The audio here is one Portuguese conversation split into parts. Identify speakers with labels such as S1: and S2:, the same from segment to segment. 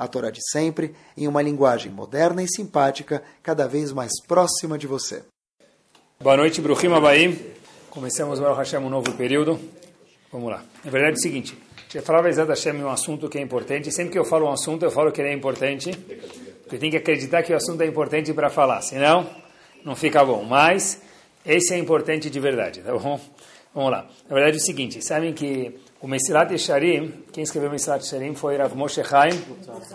S1: a Torá de sempre, em uma linguagem moderna e simpática, cada vez mais próxima de você.
S2: Boa noite, Bruhim Abaim. Começamos, Baruch Hashem, um novo período. Vamos lá. Na verdade é o seguinte, eu falava exatamente Hashem um assunto que é importante. Sempre que eu falo um assunto, eu falo que ele é importante. Porque tem que acreditar que o assunto é importante para falar, senão não fica bom. Mas esse é importante de verdade, tá bom? Vamos lá. Na verdade é o seguinte, sabem que o Mesilat Yesharim, quem escreveu o Mesilat Yesharim foi Rav Moshe Chaim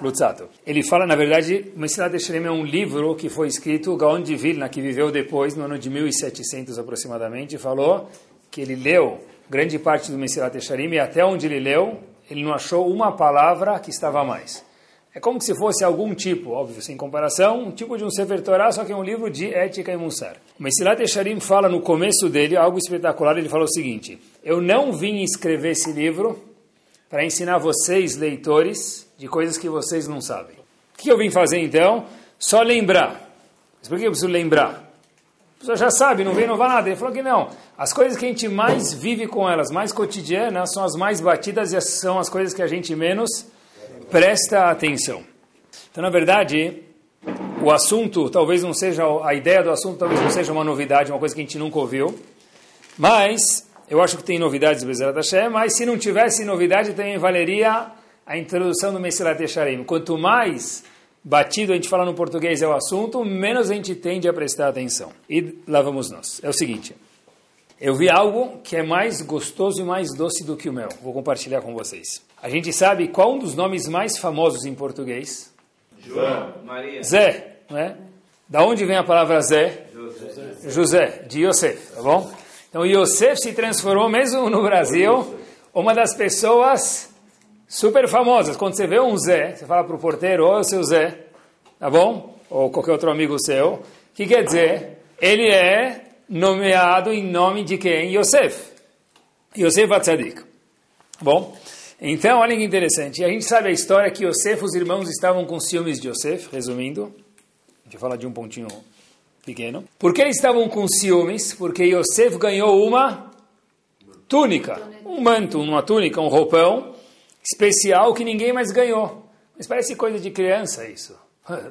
S2: Lutzato. Ele fala, na verdade, o Mesilat Yesharim é um livro que foi escrito, Gaon de Vilna, que viveu depois, no ano de 1700 aproximadamente, falou que ele leu grande parte do Mesilat Yesharim e até onde ele leu, ele não achou uma palavra que estava mais. É como se fosse algum tipo, óbvio, sem comparação, um tipo de um Sefer Torah, só que é um livro de ética e mussar. O Mesilat Echarim fala no começo dele algo espetacular, ele fala o seguinte, eu não vim escrever esse livro para ensinar vocês, leitores, de coisas que vocês não sabem. O que eu vim fazer então? Só lembrar. Mas por que eu preciso lembrar? A pessoa já sabe, não vem inovar nada. Ele falou que não. As coisas que a gente mais vive com elas, mais cotidianas, são as mais batidas e são as coisas que a gente menos presta atenção. Então, na verdade, o assunto talvez não seja, a ideia do assunto talvez não seja uma novidade, uma coisa que a gente nunca ouviu, mas eu acho que tem novidades do Bezerat mas se não tivesse novidade também valeria a introdução do Mesilat Yesharim. Quanto mais batido a gente fala no português é o assunto, menos a gente tende a prestar atenção. E lá vamos nós. É o seguinte, eu vi algo que é mais gostoso e mais doce do que o mel. Vou compartilhar com vocês. A gente sabe qual um dos nomes mais famosos em português?
S3: João, Maria.
S2: Zé, não é? Da onde vem a palavra Zé? José, José de Yosef, tá bom? Então Yosef se transformou mesmo no Brasil uma das pessoas super famosas. Quando você vê um Zé, você fala para o porteiro, ô seu Zé, tá bom? Ou qualquer outro amigo seu. O que quer dizer? Ele é nomeado em nome de quem? Yosef. Yosef Atzadik. Bom, então, olha que interessante. A gente sabe a história que Yosef, os irmãos estavam com ciúmes de Yosef, resumindo. A gente fala de um pontinho pequeno. Por que eles estavam com ciúmes? Porque Yosef ganhou uma túnica, um manto, uma túnica, um roupão especial que ninguém mais ganhou. Mas parece coisa de criança isso.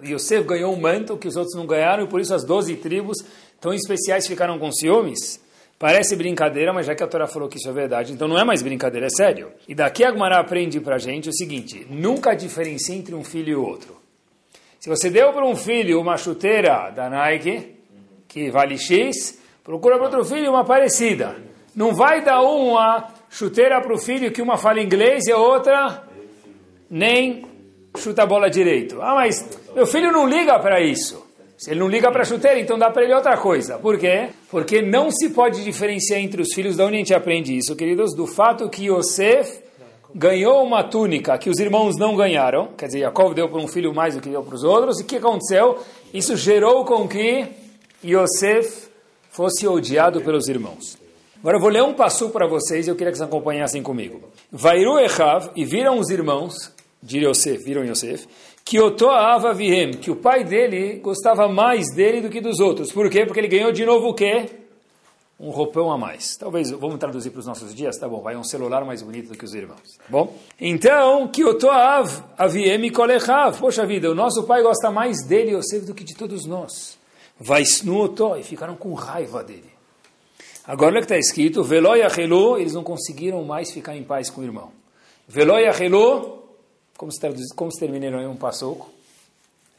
S2: Yosef ganhou um manto que os outros não ganharam e por isso as doze tribos tão especiais ficaram com ciúmes. Parece brincadeira, mas já que a Torá falou que isso é verdade, então não é mais brincadeira, é sério. E daqui a Gmará aprende pra gente o seguinte, nunca diferencie entre um filho e outro. Se você deu para um filho uma chuteira da Nike, que vale X, procura para outro filho uma parecida. Não vai dar uma chuteira para o filho que uma fala inglês e a outra nem chuta a bola direito. Ah, mas meu filho não liga para isso. Se ele não liga para chuteira, então dá para ele outra coisa. Por quê? Porque não se pode diferenciar entre os filhos. Da onde a gente aprende isso, queridos? Do fato que Yosef ganhou uma túnica que os irmãos não ganharam. Quer dizer, Jacob deu para um filho mais do que deu para os outros. E o que aconteceu? Isso gerou com que Yosef fosse odiado pelos irmãos. Agora eu vou ler um passo para vocês e eu queria que vocês acompanhassem comigo. Vairu Echav, e viram os irmãos de Yosef, viram Yosef, que Otoava Vihem, que o pai dele gostava mais dele do que dos outros. Por quê? Porque ele ganhou de novo o quê? Um roupão a mais. Talvez, vamos traduzir para os nossos dias? Tá bom, vai um celular mais bonito do que os irmãos. Tá bom? Então, que Otoav Aviem Kolechav. Poxa vida, o nosso pai gosta mais dele, Yosef, do que de todos nós. Vai Otó, e ficaram com raiva dele. Agora, olha que está escrito, Veloy Achelu, eles não conseguiram mais ficar em paz com o irmão. Veloy Achelu, como se, traduz, como se terminaram em um passoco.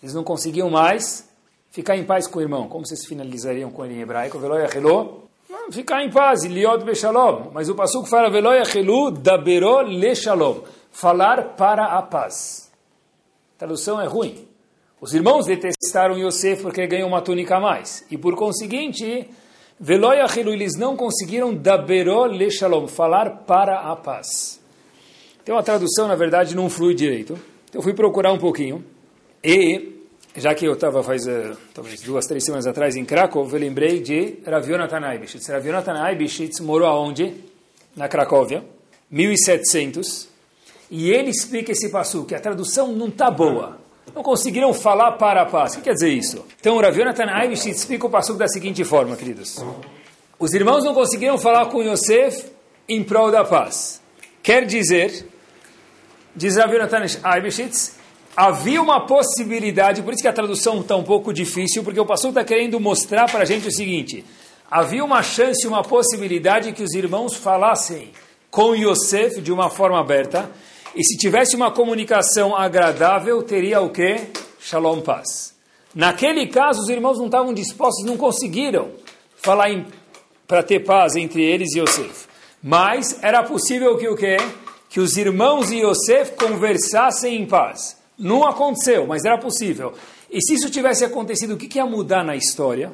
S2: Eles não conseguiam mais ficar em paz com o irmão. Como vocês finalizariam com ele em hebraico? Veloy achelu, ficar em paz, liot bechalom. Mas o passoco fala veloy achelu dabero le shalom. Falar para a paz. A tradução é ruim. Os irmãos detestaram Yosef porque ganhou uma túnica a mais. E por conseguinte, veloy achelu, eles não conseguiram dabero le shalom. Falar para a paz. Tem uma tradução, na verdade, não flui direito. Então eu fui procurar um pouquinho. E já que eu estava faz uh, talvez duas, três semanas atrás em Krakow, eu lembrei de Rav Yonatan Aibishitz. Rav Yonatan Aibishitz morou aonde? Na Cracóvia, 1700. E ele explica esse passo, que a tradução não está boa. Não conseguiram falar para a paz. O que quer dizer isso? Então, Rav Yonatan Aibishitz explica o passo da seguinte forma, queridos. Os irmãos não conseguiram falar com Yosef em prol da paz. Quer dizer, diz Rav Yonatan Aibishitz, havia uma possibilidade, por isso que a tradução está um pouco difícil, porque o pastor está querendo mostrar para a gente o seguinte: havia uma chance, uma possibilidade que os irmãos falassem com Yosef de uma forma aberta, e se tivesse uma comunicação agradável, teria o que? Shalom, paz. Naquele caso, os irmãos não estavam dispostos, não conseguiram falar para ter paz entre eles e Yosef. Mas era possível que o quê? Que os irmãos e Yosef conversassem em paz. Não aconteceu, mas era possível. E se isso tivesse acontecido, o que, que ia mudar na história?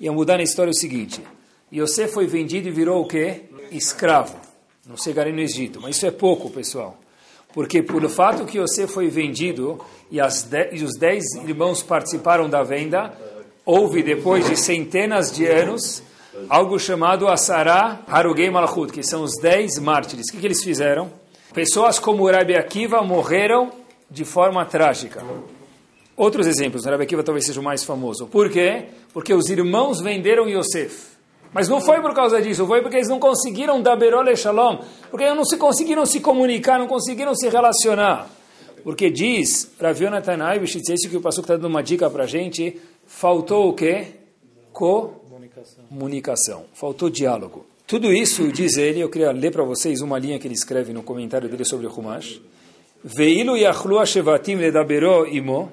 S2: Ia mudar na história o seguinte: Yosef foi vendido e virou o quê? Escravo. Não chegarei no Egito. Mas isso é pouco, pessoal. Porque por o fato que Yosef foi vendido e, e os dez irmãos participaram da venda, houve, depois de centenas de anos, algo chamado Asará Harugei Malachut, que são os dez mártires. O que, que eles fizeram? Pessoas como Rabi Akiva morreram de forma trágica. Outros exemplos, Rabi Akiva talvez seja o mais famoso. Por quê? Porque os irmãos venderam Yosef. Mas não foi por causa disso, foi porque eles não conseguiram dar Berol e Shalom, porque não se conseguiram se comunicar, não conseguiram se relacionar. Porque diz, Rav Yonatan Aibishitz, que o pastor está dando uma dica para a gente, faltou o quê? Comunicação. Comunicação. Faltou diálogo. Tudo isso, diz ele, eu queria ler para vocês uma linha que ele escreve no comentário dele sobre o Humash. Veilo yachlu shevatim ledabero imo.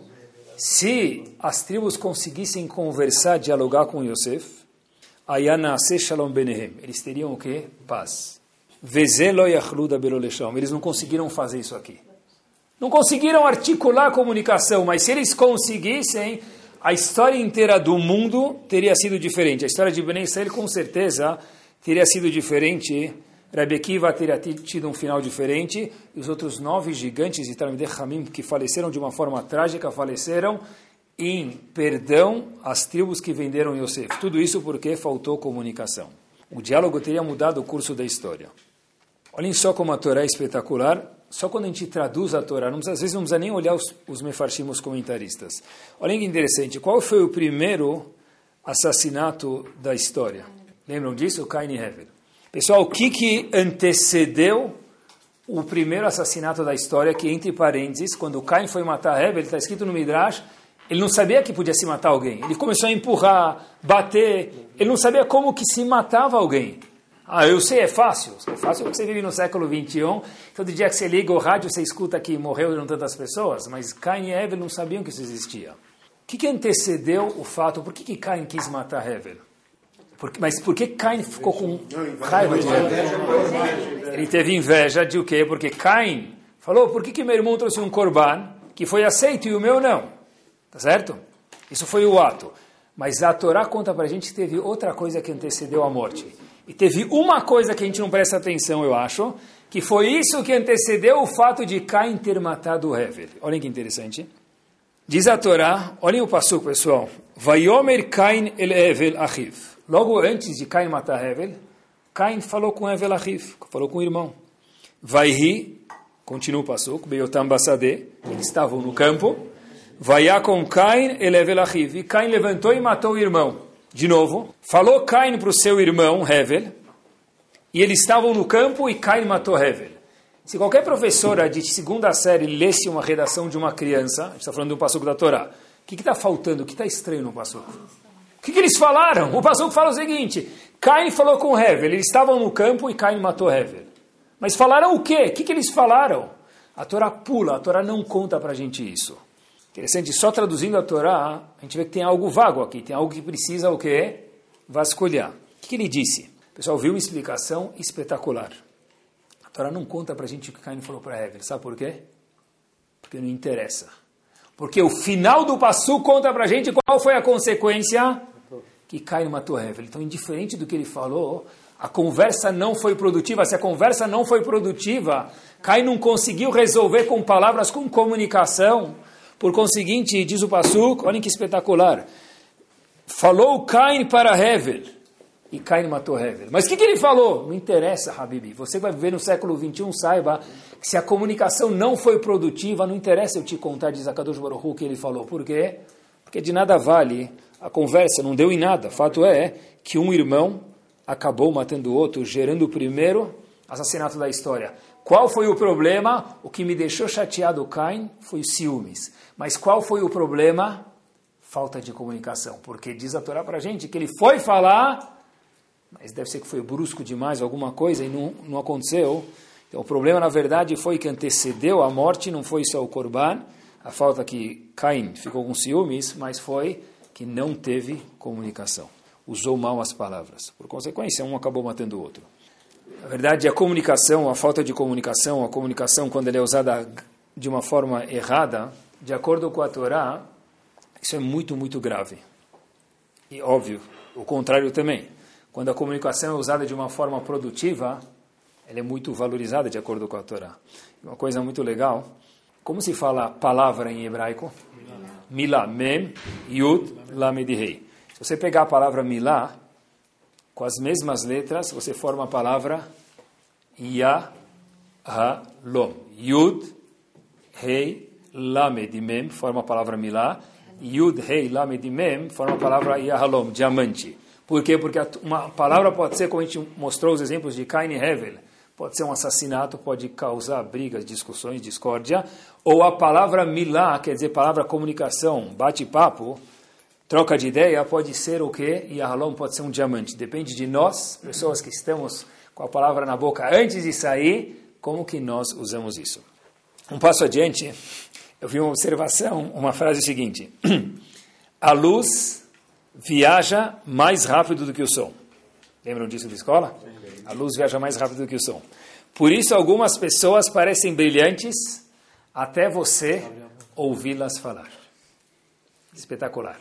S2: Se as tribos conseguissem conversar, dialogar com Yosef, ayanase shalom benehem. Eles teriam o quê? Paz. Vezelo yachlu dabero lesham. Eles não conseguiram fazer isso aqui. Não conseguiram articular a comunicação, mas se eles conseguissem, a história inteira do mundo teria sido diferente. A história de Ben Israel, com certeza, teria sido diferente Rabbi Akiva teria tido um final diferente, e os outros nove gigantes de Talmidei Hamim que faleceram de uma forma trágica, faleceram em perdão às tribos que venderam Yosef. Tudo isso porque faltou comunicação. O diálogo teria mudado o curso da história. Olhem só como a Torá é espetacular. Só quando a gente traduz a Torá, não precisa, às vezes não precisa nem olhar os, os mefarshim, os comentaristas. Olhem que interessante. Qual foi o primeiro assassinato da história? Lembram disso? Cain e Hevel. Pessoal, o que, que antecedeu o primeiro assassinato da história, que entre parênteses, quando Caim foi matar Hevel, está escrito no Midrash, ele não sabia que podia se matar alguém. Ele começou a empurrar, bater, ele não sabia como que se matava alguém. Ah, eu sei, é fácil. É fácil porque você vive no século 21. Todo dia que você liga o rádio, você escuta que morreram tantas pessoas. Mas Caim e Hevel não sabiam que isso existia. O que, que antecedeu o fato? Por que, que Caim quis matar Hevel? Mas por que Cain ficou com raiva de Hevel? Ele teve inveja de o quê? Porque Cain falou, por que, que meu irmão trouxe um corban que foi aceito e o meu não? Tá certo? Isso foi o ato. Mas a Torá conta para a gente que teve outra coisa que antecedeu a morte. E teve uma coisa que a gente não presta atenção, eu acho, que foi isso que antecedeu o fato de Cain ter matado Hevel. Olhem que interessante. Diz a Torá, olhem o passo pessoal. Vayomer Cain el Hevel achiv. Logo antes de Caim matar Hevel, Caim falou com Hevel Ahiv, falou com o irmão. Vai rir, continua o passuco, Beyotam Basade, eles estavam no campo. Vai com Caim e Hevel Ahiv. E Caim levantou e matou o irmão. De novo, falou Caim para o seu irmão Hevel, e eles estavam no campo e Caim matou Hevel. Se qualquer professora de segunda série lesse uma redação de uma criança, a gente está falando do passuco da Torá, o que está faltando? O que está estranho no passuco? que, que eles falaram? O pastor fala o seguinte: Cain falou com Hevel, eles estavam no campo e Cain matou Hevel. Mas falaram o quê? O que, que eles falaram? A Torá pula, a Torá não conta para a gente isso. Interessante, só traduzindo a Torá, a gente vê que tem algo vago aqui, tem algo que precisa o quê? Vasculhar. O que, ele disse? O pessoal viu uma explicação espetacular. A Torá não conta para a gente o que Cain falou para Hevel. Sabe por quê? Porque não interessa. Porque o final do passo conta para a gente qual foi a consequência que Caio matou Hevel. Então, indiferente do que ele falou, a conversa não foi produtiva. Se a conversa não foi produtiva, Caio não conseguiu resolver com palavras, com comunicação. Por conseguinte, diz o Passuk, olhem que espetacular. Falou Cain para Hevel. E Cain matou Hevel. Mas o que, que ele falou? Não interessa, Habibi. Você vai viver no século 21, saiba que se a comunicação não foi produtiva, não interessa eu te contar, diz Akadosh Baruch o que ele falou. Por quê? Porque de nada vale a conversa, não deu em nada. Fato é que um irmão acabou matando o outro, gerando o primeiro assassinato da história. Qual foi o problema? O que me deixou chateado, Cain, foi ciúmes. Mas qual foi o problema? Falta de comunicação. Porque diz a Torá para a gente que ele foi falar, mas deve ser que foi brusco demais, alguma coisa, e não, não aconteceu. Então o problema, na verdade, foi que antecedeu a morte, não foi só o Corban, a falta que Cain ficou com ciúmes, mas foi que não teve comunicação. Usou mal as palavras. Por consequência, um acabou matando o outro. Na verdade, a comunicação, a falta de comunicação, a comunicação quando ela é usada de uma forma errada, de acordo com a Torá, isso é muito, muito grave. E óbvio, o contrário também. Quando a comunicação é usada de uma forma produtiva, ela é muito valorizada de acordo com a Torá. Uma coisa muito legal, como se fala palavra em hebraico? Milá, mem, yud, lamed rei. Se você pegar a palavra milá, com as mesmas letras, você forma a palavra Ya, Ha, Lom. Yud, Rei, Lamed, Mem, forma a palavra Milá. Yud, Rei, Lamed, Mem, forma a palavra Yahalom, diamante. Por quê? Porque uma palavra pode ser, como a gente mostrou os exemplos de Cain e Hevel, pode ser um assassinato, pode causar brigas, discussões, discórdia, ou a palavra milá, quer dizer palavra comunicação, bate-papo, troca de ideia pode ser o quê? E a halom pode ser um diamante. Depende de nós, pessoas que estamos com a palavra na boca antes de sair, como que nós usamos isso. Um passo adiante, eu vi uma observação, uma frase seguinte. A luz viaja mais rápido do que o som. Lembram disso da escola? A luz viaja mais rápido do que o som. Por isso, algumas pessoas parecem brilhantes até você ouvi-las falar. Espetacular.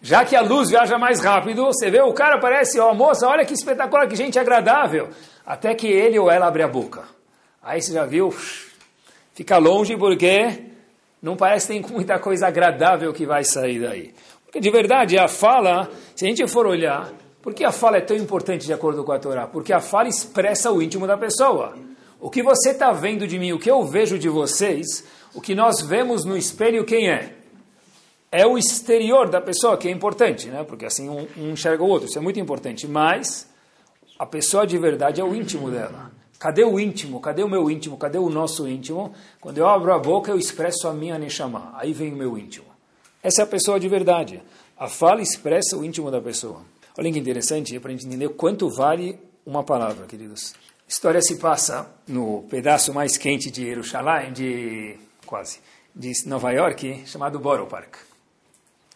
S2: Já que a luz viaja mais rápido, você vê o cara parece, ó, oh, moça, olha que espetacular, que gente agradável. Até que ele ou ela abre a boca. Aí você já viu, fica longe porque não parece que tem muita coisa agradável que vai sair daí. Porque de verdade, a fala, se a gente for olhar, por que a fala é tão importante de acordo com a Torá? Porque a fala expressa o íntimo da pessoa. O que você está vendo de mim, o que eu vejo de vocês, o que nós vemos no espelho, quem é? É o exterior da pessoa que é importante, né? porque assim um, um enxerga o outro, isso é muito importante, mas a pessoa de verdade é o íntimo dela. Cadê o íntimo? Cadê o meu íntimo? Cadê o nosso íntimo? Quando eu abro a boca, eu expresso a minha Neshama. Aí vem o meu íntimo. Essa é a pessoa de verdade. A fala expressa o íntimo da pessoa. Olha que interessante, para a gente entender quanto vale uma palavra, queridos. A história se passa no pedaço mais quente de Jerusalém, de quase, de Nova York, chamado Borough Park.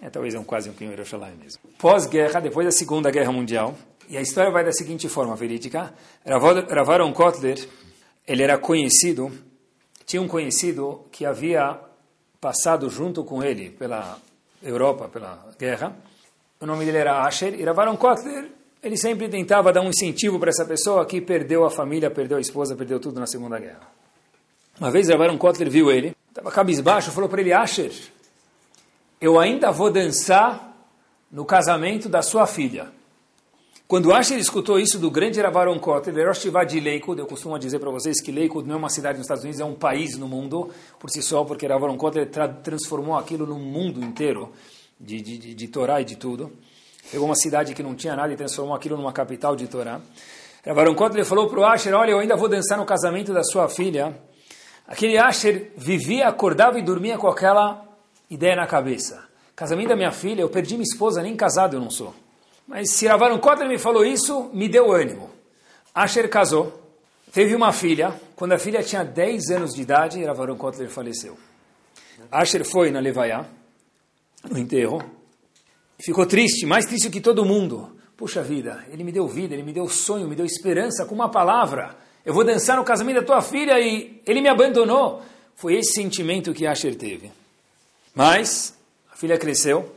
S2: É, talvez é um, quase um Kim Yerushalayim mesmo. Pós-guerra, depois da Segunda Guerra Mundial, e a história vai da seguinte forma, verídica. Ravaron Kotler, ele era conhecido, tinha um conhecido que havia passado junto com ele pela Europa, pela guerra. O nome dele era Asher, e Ravaron Kotler, ele sempre tentava dar um incentivo para essa pessoa que perdeu a família, perdeu a esposa, perdeu tudo na Segunda Guerra. Uma vez Ravaron Kotler viu ele, estava cabisbaixo, falou para ele, Asher, eu ainda vou dançar no casamento da sua filha. Quando Asher escutou isso do grande Ravaron Kotel, Rosh de Lakewood, eu costumo dizer para vocês que Lakewood não é uma cidade nos Estados Unidos, é um país no mundo por si só, porque Ravaron Kotel tra transformou aquilo no mundo inteiro, de, de, de, de Torá e de tudo. Pegou uma cidade que não tinha nada e transformou aquilo numa capital de Torá. Ravaron Kotel falou para o Asher, olha, eu ainda vou dançar no casamento da sua filha. Aquele Asher vivia, acordava e dormia com aquela ideia na cabeça. Casamento da minha filha, eu perdi minha esposa, nem casado eu não sou. Mas se Ravaram Kotler me falou isso, me deu ânimo. Asher casou, teve uma filha. Quando a filha tinha 10 anos de idade, Ravaram Kotler faleceu. Asher foi na Levaiá, no enterro, ficou triste, mais triste que todo mundo. Puxa vida, ele me deu vida, ele me deu sonho, me deu esperança com uma palavra. Eu vou dançar no casamento da tua filha e ele me abandonou. Foi esse sentimento que Asher teve. Mas a filha cresceu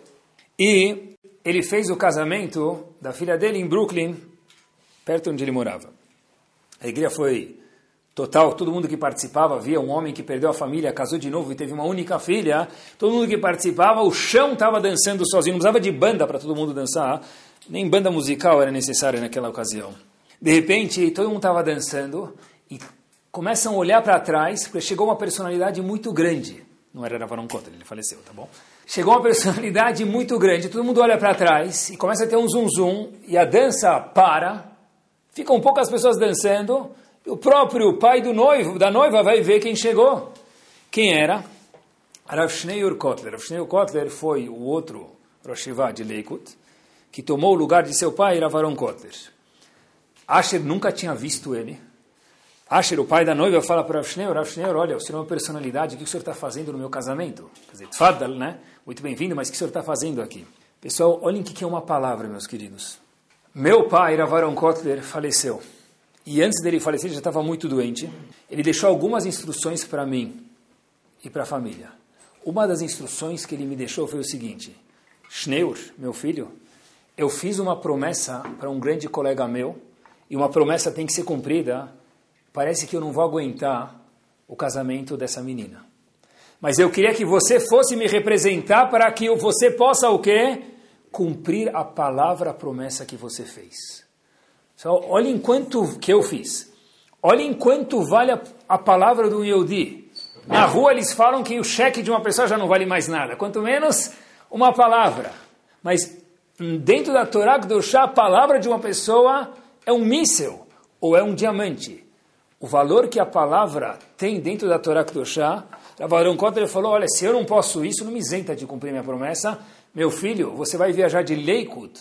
S2: e ele fez o casamento da filha dele em Brooklyn, perto onde ele morava. A igreja foi total, todo mundo que participava, via um homem que perdeu a família, casou de novo e teve uma única filha, todo mundo que participava, o chão estava dançando sozinho, não precisava de banda para todo mundo dançar, nem banda musical era necessária naquela ocasião. De repente, todo mundo estava dançando e começam a olhar para trás, porque chegou uma personalidade muito grande. Não era Ravaron Kotel, ele faleceu, tá bom? Chegou uma personalidade muito grande, todo mundo olha para trás e começa a ter um zum zum e a dança para, ficam poucas pessoas dançando, o próprio pai do noivo, da noiva vai ver quem chegou. Quem era? Rav Kotler. Rav Kotler foi o outro Rosh de Leikut, que tomou o lugar de seu pai, Ravaron Kotler. Asher nunca tinha visto ele. Asher, o pai da noiva, fala para Rav Schneur, Rav Schneur, olha, o senhor é uma personalidade, o que o senhor está fazendo no meu casamento? Quer dizer, Tfadal, né? Muito bem-vindo, mas o que o senhor está fazendo aqui? Pessoal, olhem o que é uma palavra, meus queridos. Meu pai, Ravaron Kotler, faleceu. E antes dele falecer, ele já estava muito doente. Ele deixou algumas instruções para mim e para a família. Uma das instruções que ele me deixou foi o seguinte: Schneur, meu filho, eu fiz uma promessa para um grande colega meu, e uma promessa tem que ser cumprida. Parece que eu não vou aguentar o casamento dessa menina. Mas eu queria que você fosse me representar para que você possa o quê? Cumprir a palavra, a promessa que você fez. Só olha enquanto que eu fiz. Olha enquanto vale a, a palavra do Yehudi. Na rua eles falam que o cheque de uma pessoa já não vale mais nada, quanto menos uma palavra. Mas dentro da Torá do chá, a palavra de uma pessoa é um míssel ou é um diamante. O valor que a palavra tem dentro da Torá do chá, Ravarão Kotler falou, olha, se eu não posso isso, não me isenta de cumprir minha promessa. Meu filho, você vai viajar de Lakewood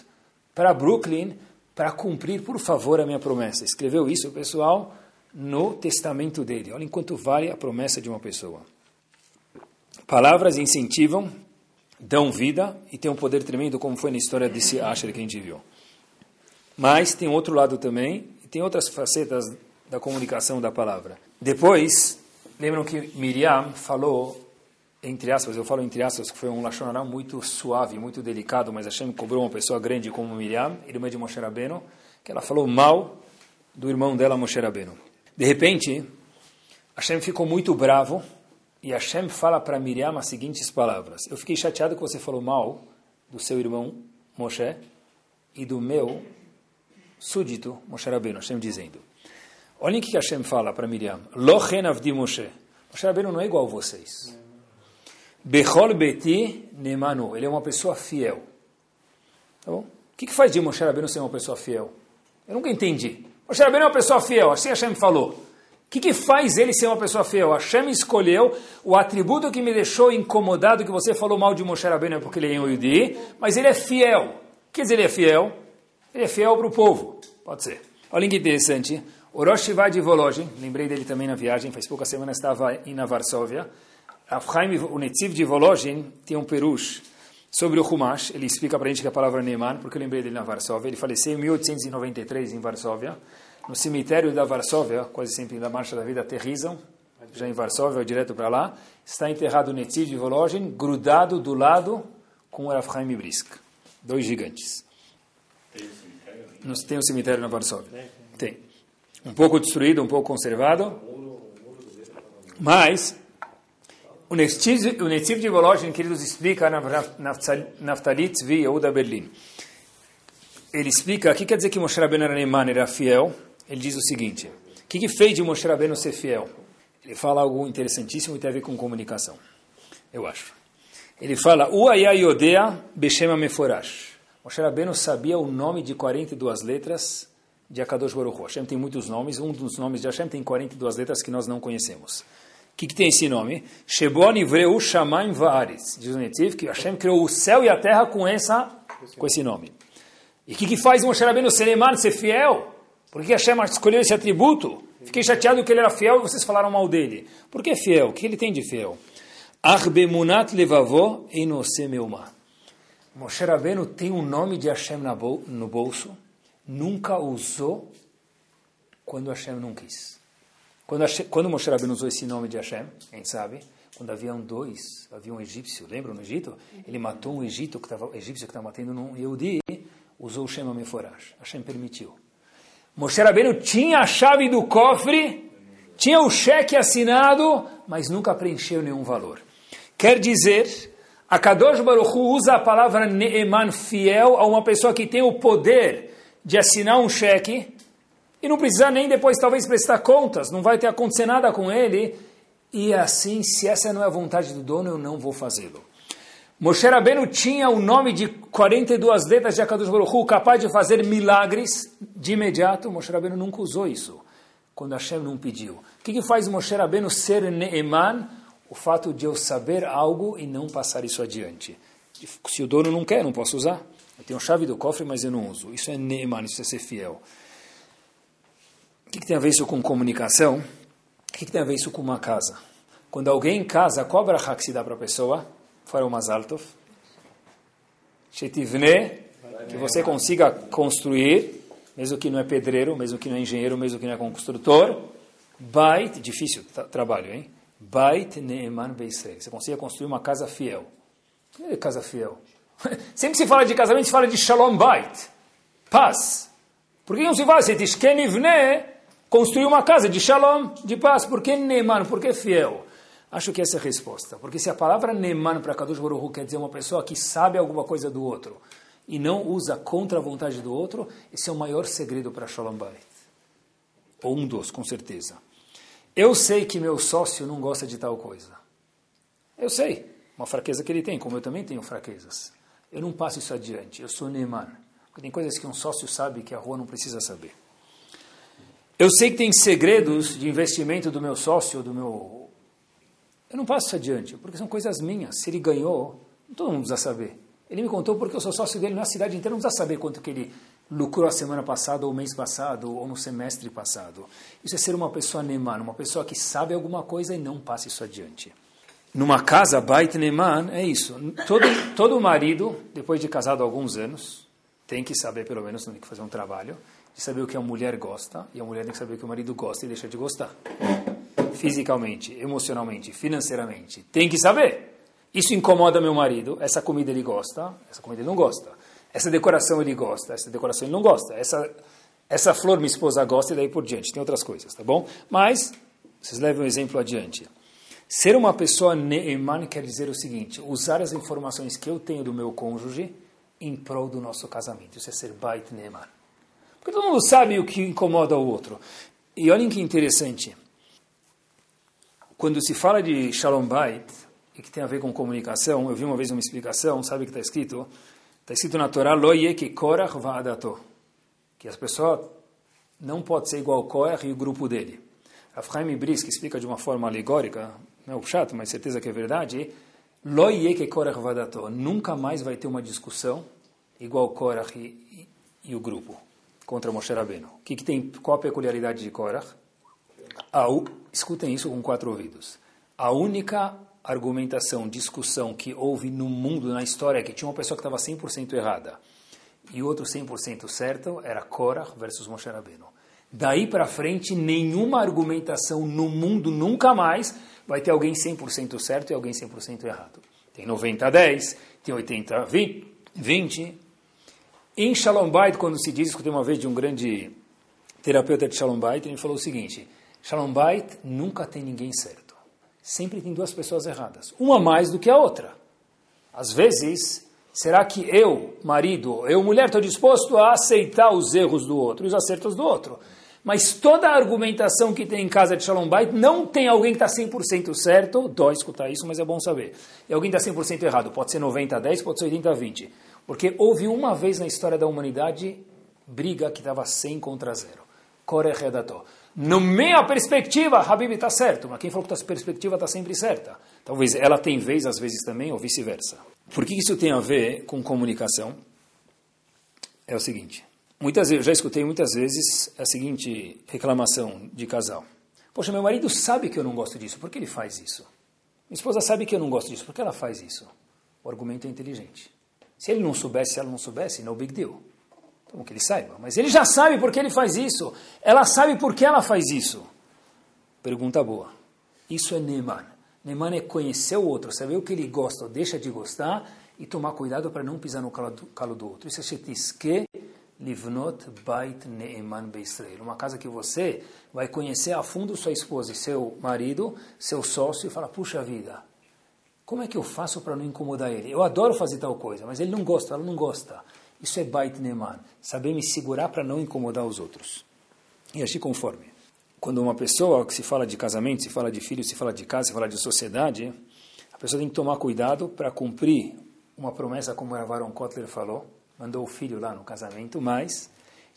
S2: para Brooklyn para cumprir, por favor, a minha promessa. Escreveu isso, pessoal, no testamento dele. Olha enquanto vale a promessa de uma pessoa. Palavras incentivam, dão vida e tem um poder tremendo, como foi na história desse Asher que a gente viu. Mas tem outro lado também, tem outras facetas da comunicação da palavra. Depois, lembram que Miriam falou entre aspas, eu falo entre aspas, que foi um Lashonará muito suave, muito delicado, mas Hashem cobrou uma pessoa grande como Miriam, irmã de Moshe Rabbeinu, que ela falou mal do irmão dela, Moshe Rabbeinu. De repente, Hashem ficou muito bravo e Hashem fala para Miriam as seguintes palavras. Eu fiquei chateado que você falou mal do seu irmão Moshe e do meu súdito Moshe Rabbeinu, Hashem dizendo. Olhem o que Hashem fala para Miriam. Lochen avdi Moshe. Moshe Rabbeinu não é igual a vocês. Bechol Beti Nemanu. Ele é uma pessoa fiel. Tá bom? O que, que faz de Moshe Rabbeinu ser uma pessoa fiel? Eu nunca entendi. Moshe Rabbeinu é uma pessoa fiel, assim Hashem falou. O que, que faz ele ser uma pessoa fiel? Hashem escolheu o atributo que me deixou incomodado, que você falou mal de Moshe Rabbeinu é porque ele é Yudi, mas ele é fiel. Quer dizer, ele é fiel? Ele é fiel para o povo. Pode ser. Olha que interessante. O Rosh de Volozhin, lembrei dele também na viagem, faz poucas semanas estava em Varsóvia. Chaim, o Netziv de Volozhin, tem um perush sobre o Humash. Ele explica para a gente que a palavra Neyman, porque eu lembrei dele na Varsóvia. Ele faleceu em 1893 em Varsóvia. No cemitério da Varsóvia, quase sempre da Marcha da Vida, aterrizam, já em Varsóvia, direto para lá. Está enterrado o Netziv de Volozhin, grudado do lado com o Rav Chaim Brisk. Dois gigantes. Tem um cemitério na Varsóvia? Tem. Um pouco destruído, um pouco conservado. Mas o Netziv de Volozhin, que ele nos explica na Naftali Tzvi Yehuda Berlin. Ele explica, o que quer dizer que Moshe Rabbeinu era era fiel? Ele diz o seguinte, o que, que fez de Moshe Rabbeinu ser fiel? Ele fala algo interessantíssimo e tem a ver com comunicação, eu acho. Ele fala, Uaya Yodea Beshema Meforash. Moshe Rabbeinu sabia o nome de 42 letras de Akadosh Baruch Hu. Hashem tem muitos nomes, um dos nomes de Hashem tem 42 letras que nós não conhecemos. O que, que, tem esse nome? Shebon Ivreu Shamaim Vaaretz. Diz o Netiv que Hashem criou o céu e a terra com, essa, com esse nome. E o que, que faz Moshe Rabbeinu ser fiel? Por que Hashem escolheu esse atributo? Fiquei chateado que ele era fiel e vocês falaram mal dele. Por que fiel? O que ele tem de fiel? Arbemunat levavó enose meuma. Moshe Rabbeinu tem um nome de Hashem no bolso, nunca usou quando Hashem não quis. Quando, Hashem, quando Moshe Rabbeinu usou esse nome de Hashem, quem sabe, quando haviam dois, havia um egípcio, lembra no Egito? Ele matou um egípcio que estava egípcio que estava matando um Yehudi, usou o Shema Meforash. Hashem permitiu. Moshe Rabbeinu tinha a chave do cofre Tinha o cheque assinado, mas nunca preencheu nenhum valor. Quer dizer, a Kadosh Baruch Hu usa a palavra Neeman, fiel, a uma pessoa que tem o poder de assinar um cheque e não precisar nem depois talvez prestar contas, não vai ter acontecer nada com ele. E assim, se essa não é a vontade do dono, eu não vou fazê-lo. Moshe Rabbeinu tinha o nome de 42 letras de Akadosh Baruch Hu, capaz de fazer milagres de imediato. Moshe Rabbeinu nunca usou isso, quando Hashem não pediu. O que, que faz Moshe Rabbeinu ser Neeman? O fato de eu saber algo e não passar isso adiante. Se o dono não quer, não posso usar. Eu tenho chave do cofre, mas eu não uso. Isso é Neeman, isso é ser fiel. O que, que tem a ver isso com comunicação? O que, que tem a ver isso com uma casa? Quando alguém casa, qual a que se dá para a pessoa? Fora o Mazaltov. Shetivne, que você consiga construir, mesmo que não é pedreiro, mesmo que não é engenheiro, mesmo que não é construtor. Bait, difícil trabalho, hein? Bait Neeman Beisrael. Você consiga construir uma casa fiel. O que é casa fiel? Sempre se fala de casamento, se fala de Shalom Bait. Paz. Por que não se fala? Se diz construir uma casa de Shalom, de paz. Por que Neeman? Por que fiel? Acho que essa é a resposta. Porque se a palavra Neeman para Kadosh Baruch quer dizer uma pessoa que sabe alguma coisa do outro e não usa contra a vontade do outro, esse é o maior segredo para Shalom Bait. Ou um dos, com certeza. Eu sei que meu sócio não gosta de tal coisa. Eu sei. Uma fraqueza que ele tem, como eu também tenho fraquezas. Eu não passo isso adiante. Eu sou Neeman. Porque tem coisas que um sócio sabe que a rua não precisa saber. Eu sei que tem segredos de investimento do meu sócio, do meu. Eu não passo isso adiante, porque são coisas minhas. Se ele ganhou, todo mundo precisa saber. Ele me contou porque eu sou sócio dele na cidade inteira, não precisa saber quanto que ele lucrou a semana passada, ou o mês passado, ou no semestre passado. Isso é ser uma pessoa Neman, uma pessoa que sabe alguma coisa e não passa isso adiante. Numa casa, Bait Neman, é isso. Todo, todo marido, depois de casado alguns anos, tem que saber, pelo menos, tem que fazer um trabalho, de saber o que a mulher gosta, e a mulher tem que saber o que o marido gosta e deixa de gostar. Fisicamente, emocionalmente, financeiramente. Tem que saber. Isso incomoda meu marido, essa comida ele gosta, essa comida ele não gosta. Essa decoração ele gosta, essa decoração ele não gosta. Essa, essa flor minha esposa gosta e daí por diante. Tem outras coisas, tá bom? Mas, vocês levam um exemplo adiante. Ser uma pessoa neeman quer dizer o seguinte, usar as informações que eu tenho do meu cônjuge em prol do nosso casamento. Isso é ser bait neeman. Porque todo mundo sabe o que incomoda o outro. E olhem que interessante. Quando se fala de Shalom Bait, e que tem a ver com comunicação, eu vi uma vez uma explicação, sabe o que está escrito? Está escrito na Torá, Lo que Korach va'adato. Que as pessoas não pode ser igual Korach e o grupo dele. Afraim Bris, que explica de uma forma alegórica, não é o chato, mas certeza que é verdade, Lo que Korach va'adato. Nunca mais vai ter uma discussão igual Korach e, e, e o grupo contra Moshe Rabbeinu. Que, que tem, qual a peculiaridade de Korach? A, escutem isso com quatro ouvidos. A única argumentação, discussão que houve no mundo, na história, que tinha uma pessoa que estava 100% errada e outro 100% certo, era Korach versus Moshe Rabbeinu. Daí para frente, nenhuma argumentação no mundo, nunca mais, vai ter alguém 100% certo e alguém 100% errado. Tem 90 a 10, tem 80 a 20, em Shalom Bait, quando se diz, escutei uma vez de um grande terapeuta de Shalom Bait, ele falou o seguinte, Shalom Bait nunca tem ninguém certo. Sempre tem duas pessoas erradas. Uma mais do que a outra. Às vezes, será que eu, marido, eu, mulher, estou disposto a aceitar os erros do outro e os acertos do outro? Mas toda a argumentação que tem em casa de Shalom Bait não tem alguém que está 100% certo, dói escutar isso, mas é bom saber. E alguém está 100% errado, pode ser 90 a 10, pode ser 80 a 20. Porque houve uma vez na história da humanidade briga que estava 100 contra 0. Korehedato. No meia perspectiva, Habib está certo, mas quem falou que a perspectiva está sempre certa? Talvez ela tem vez, às vezes também, ou vice-versa. Por que isso tem a ver com comunicação? É o seguinte. Muitas vezes, já escutei muitas vezes a seguinte reclamação de casal. Poxa, meu marido sabe que eu não gosto disso, por que ele faz isso? Minha esposa sabe que eu não gosto disso, por que ela faz isso? O argumento é inteligente. Se ele não soubesse, se ela não soubesse, no big deal. Então que ele saiba. Mas ele já sabe por que ele faz isso. Ela sabe por que ela faz isso. Pergunta boa. Isso é Neman. Neman é conhecer o outro, saber o que ele gosta ou deixa de gostar e tomar cuidado para não pisar no calo do, calo do outro. Isso é Shetiske Livnot Bait Neeman Beisrael. Uma casa que você vai conhecer a fundo sua esposa e seu marido, seu sócio, e falar, puxa vida, como é que eu faço para não incomodar ele? Eu adoro fazer tal coisa, mas ele não gosta, ela não gosta. Isso é Bait Neeman. Saber me segurar para não incomodar os outros. E agir conforme. Quando uma pessoa que se fala de casamento, se fala de filho, se fala de casa, se fala de sociedade, a pessoa tem que tomar cuidado para cumprir uma promessa como Ravaron Kotler falou, mandou o filho lá no casamento, mas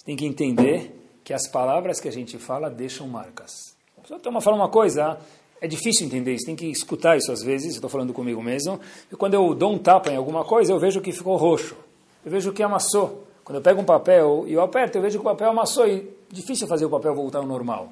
S2: tem que entender que as palavras que a gente fala deixam marcas. A pessoa toma fala uma coisa, é difícil entender isso, tem que escutar isso às vezes, estou falando comigo mesmo, e quando eu dou um tapa em alguma coisa, eu vejo que ficou roxo, eu vejo que amassou. Quando eu pego um papel e eu aperto, eu vejo que o papel amassou e difícil fazer o papel voltar ao normal.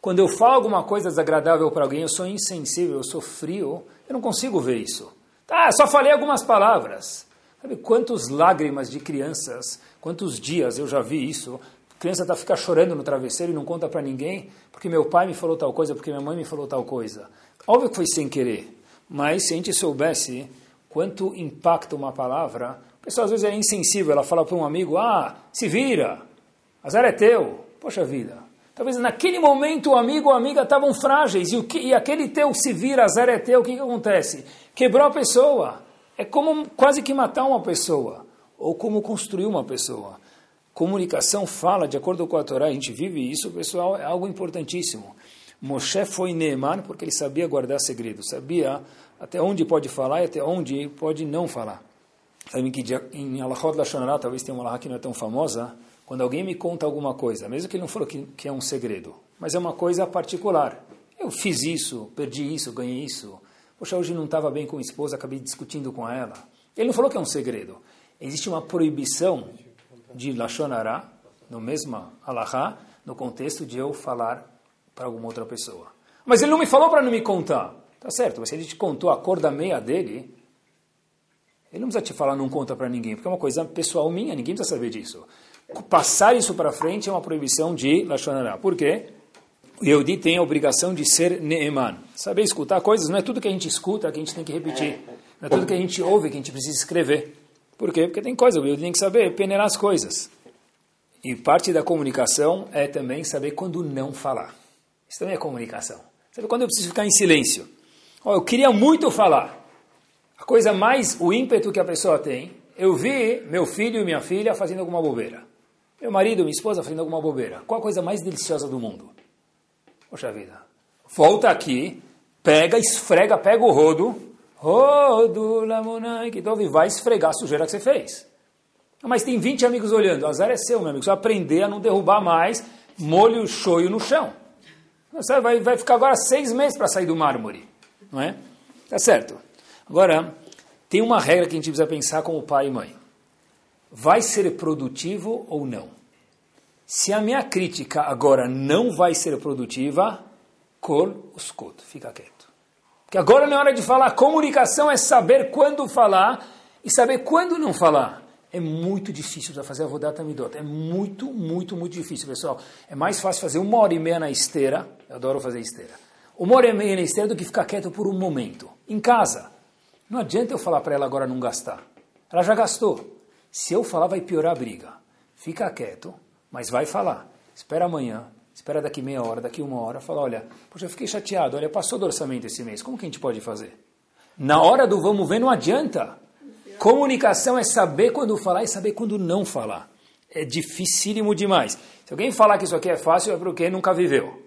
S2: Quando eu falo alguma coisa desagradável para alguém, eu sou insensível, eu sou frio, eu não consigo ver isso. Tá, só falei algumas palavras. Sabe quantas lágrimas de crianças, quantos dias eu já vi isso? Criança está ficar chorando no travesseiro e não conta para ninguém, porque meu pai me falou tal coisa, porque minha mãe me falou tal coisa. Óbvio que foi sem querer, mas se a gente soubesse quanto impacta uma palavra, a pessoa às vezes é insensível, ela fala para um amigo, ah, se vira, azar é teu. Poxa vida, Talvez naquele momento o amigo ou a amiga estavam frágeis e, o que, e aquele teu se vira, azar é teu, o que, que acontece? Quebrou a pessoa. É como quase que matar uma pessoa, ou como construir uma pessoa. Comunicação fala, de acordo com a Torá, a gente vive isso, pessoal, é algo importantíssimo. Moshe foi Neeman porque ele sabia guardar segredos, sabia até onde pode falar e até onde pode não falar. Sabem que em Alachot Lashonará, talvez tenha uma Alahá que não é tão famosa, quando alguém me conta alguma coisa, mesmo que ele não falou que, que é um segredo, mas é uma coisa particular. Eu fiz isso, perdi isso, ganhei isso. Poxa, hoje não estava bem com a esposa, acabei discutindo com ela. Ele não falou que é um segredo. Existe uma proibição de Lashonará, no mesmo Alahá, no contexto de eu falar para alguma outra pessoa. Mas ele não me falou para não me contar. Tá certo, mas se ele te contou a cor da meia dele, ele não precisa te falar não conta para ninguém, porque é uma coisa pessoal minha, ninguém precisa saber disso passar isso para frente é uma proibição de Lashonará. Por quê? O Yehudi tem a obrigação de ser Neeman. Saber escutar coisas não é tudo que a gente escuta que a gente tem que repetir. Não é tudo que a gente ouve que a gente precisa escrever. Por quê? Porque tem coisa, o Yehudi tem que saber peneirar as coisas. E parte da comunicação é também saber quando não falar. Isso também é comunicação. Sabe quando eu preciso ficar em silêncio? Oh, eu queria muito falar. A coisa mais, o ímpeto que a pessoa tem, eu vi meu filho e minha filha fazendo alguma bobeira. Meu marido, minha esposa fazendo alguma bobeira. Qual a coisa mais deliciosa do mundo? Poxa vida. Volta aqui, pega, esfrega, pega o rodo. Rodo, lamonai, que e vai esfregar a sujeira que você fez. Mas tem 20 amigos olhando. O azar é seu, meu amigo. Você vai aprender a não derrubar mais molho choio no chão. Você vai, vai ficar agora seis meses para sair do mármore. Não é? Tá certo. Agora, tem uma regra que a gente precisa pensar como pai e mãe vai ser produtivo ou não. Se a minha crítica agora não vai ser produtiva, kol uskut, fica quieto. Porque agora não é hora de falar. Comunicação é saber quando falar e saber quando não falar. É muito difícil para fazer a rodata midot. É muito, muito, muito difícil, pessoal. É mais fácil fazer uma hora e meia na esteira. Eu adoro fazer esteira. Uma hora e meia na esteira do que ficar quieto por um momento. Em casa. Não adianta eu falar para ela agora não gastar. Ela já gastou. Se eu falar, vai piorar a briga. Fica quieto, mas vai falar. Espera amanhã, espera daqui meia hora, daqui uma hora, fala, olha, poxa, eu fiquei chateado, olha, passou do orçamento esse mês, como que a gente pode fazer? Na hora do vamos ver, não adianta. Comunicação é saber quando falar e saber quando não falar. É dificílimo demais. Se alguém falar que isso aqui é fácil, é porque nunca viveu.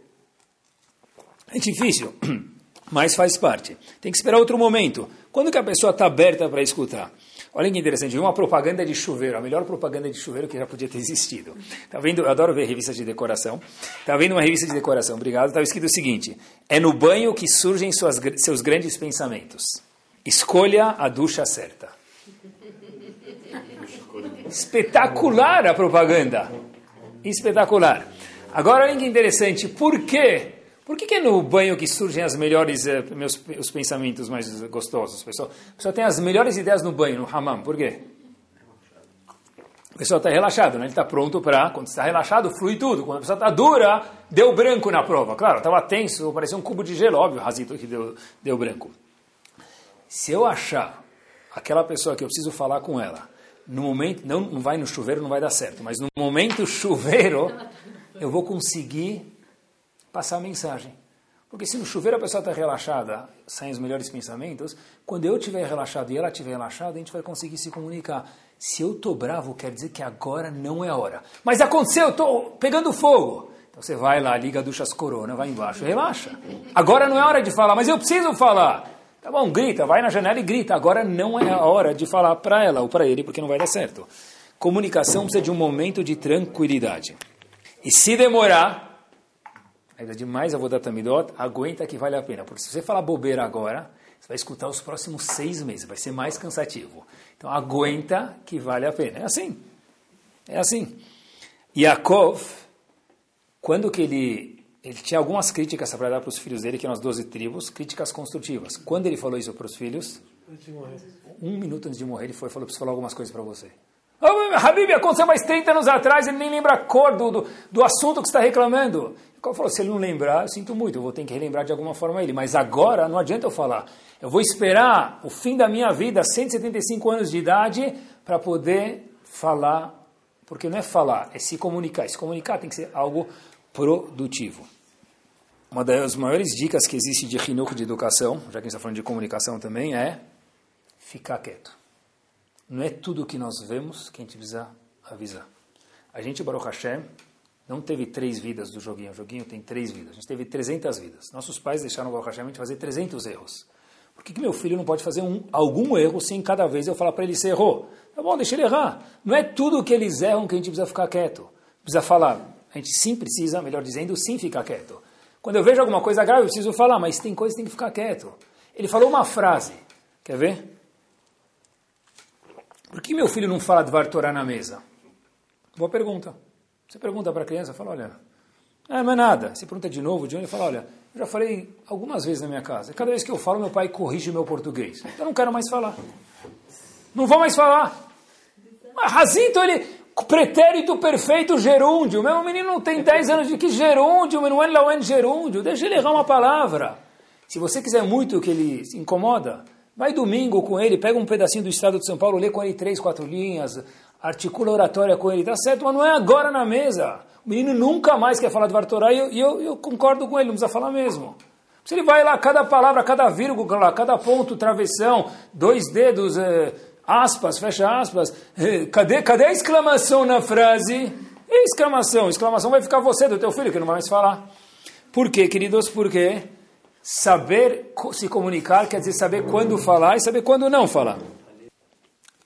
S2: É difícil, mas faz parte. Tem que esperar outro momento. Quando que a pessoa está aberta para escutar? Olha que interessante, uma propaganda de chuveiro, a melhor propaganda de chuveiro que já podia ter existido. Tá vendo? Eu adoro ver revistas de decoração. Tá vendo uma revista de decoração? Obrigado. Estava escrito o seguinte: é no banho que surgem suas, seus grandes pensamentos. Escolha a ducha certa. Espetacular a propaganda. Espetacular. Agora, olha que interessante. Por quê? Por que, que, é no banho que surgem as melhores, eh, meus, os pensamentos mais gostosos? Pessoal, a pessoa tem as melhores ideias no banho, no hammam. Por quê? O pessoal está relaxado, né? ele está pronto para. Quando está relaxado, flui tudo. Quando a pessoa está dura, deu branco na prova. Claro, estava tenso, parecia um cubo de gelo, óbvio, Razito, que deu, deu branco. Se eu achar aquela pessoa que eu preciso falar com ela, no momento, não, não vai no chuveiro, não vai dar certo, mas no momento chuveiro, eu vou conseguir passar a mensagem. Porque se no chuveiro a pessoa está relaxada, saem os melhores pensamentos, quando eu estiver relaxado e ela estiver relaxada, a gente vai conseguir se comunicar. Se eu estou bravo, quer dizer que agora não é a hora. Mas aconteceu, eu estou pegando fogo. Então você vai lá, liga duchas corona, vai embaixo, relaxa. Agora não é hora de falar, mas eu preciso falar. Tá bom, grita, vai na janela e grita. Agora não é a hora de falar para ela ou para ele, porque não vai dar certo. Comunicação precisa de um momento de tranquilidade. E se demorar, ainda demais a vou dar tamidot, aguenta que vale a pena. Porque se você falar bobeira agora, você vai escutar os próximos seis meses, vai ser mais cansativo. Então aguenta que vale a pena. É assim. É assim. Yaakov, quando que ele, ele tinha algumas críticas para dar para os filhos dele, que eram as 12 tribos, críticas construtivas. Quando ele falou isso para os filhos, um minuto antes de morrer, ele foi e falou, preciso falar algumas coisas para você. Habib, aconteceu mais 30 anos atrás, ele nem lembra a cor do, do, do assunto que está reclamando. Ele falou, se ele não lembrar, eu sinto muito, eu vou ter que relembrar de alguma forma ele. Mas agora não adianta eu falar. Eu vou esperar o fim da minha vida, 175 anos de idade, para poder falar. Porque não é falar, é se comunicar. Se comunicar tem que ser algo produtivo. Uma das maiores dicas que existe de Hinuk de educação, já que a gente está falando de comunicação também, é ficar quieto. Não é tudo que nós vemos que a gente precisa avisar. A gente, Baruch Hashem, não teve três vidas do joguinho. O joguinho tem três vidas. A gente teve 300 vidas. Nossos pais deixaram o Baruch Hashem a gente fazer 300 erros. Por que, que meu filho não pode fazer um, algum erro sem cada vez eu falar para ele se errou? Tá bom, deixa ele errar. Não é tudo que eles erram que a gente precisa ficar quieto. Precisa falar. A gente sim precisa, melhor dizendo, sim ficar quieto. Quando eu vejo alguma coisa grave, eu preciso falar, mas tem coisa que tem que ficar quieto. Ele falou uma frase. Quer ver? Por que meu filho não fala de Vartorá na mesa? Boa pergunta. Você pergunta para a criança, fala, olha, ah, não é nada. Você pergunta de novo, de onde? Fala, olha, eu já falei algumas vezes na minha casa. Cada vez que eu falo, meu pai corrige meu português. Eu não quero mais falar. Não vou mais falar. Razinto, ele, pretérito perfeito gerúndio. Meu menino não tem 10 anos de que gerúndio, não é lauen gerúndio. Deixa ele errar uma palavra. Se você quiser muito que ele se incomoda, Vai domingo com ele, pega um pedacinho do Estado de São Paulo, lê com ele três, quatro linhas, articula oratória com ele, tá certo, mas não é agora na mesa. O menino nunca mais quer falar de Vartorá e eu, eu, eu, concordo com ele, não precisa falar mesmo. Se ele vai lá, cada palavra, cada vírgula, cada ponto, travessão, dois dedos, é, aspas, fecha aspas, é, cadê, cadê a exclamação na frase? E exclamação, exclamação vai ficar você, do teu filho, que não vai mais falar. Por quê, queridos? Por quê? Saber se comunicar quer dizer saber quando falar e saber quando não falar.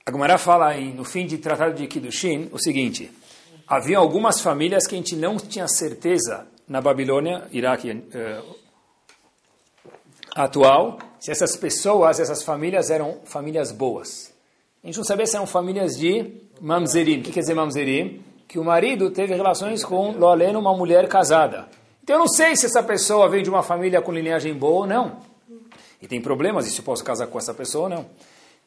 S2: A fala aí, no fim de Tratado de Kiddushin o seguinte: havia algumas famílias que a gente não tinha certeza na Babilônia, Iraque uh, atual, se essas pessoas, essas famílias eram famílias boas. A gente não sabia se eram famílias de mamzerim. O que quer dizer mamzerim? Que o marido teve relações com Loaleno, uma mulher casada. Então eu não sei se essa pessoa veio de uma família com linhagem boa ou não. E tem problemas, e se eu posso casar com essa pessoa ou não.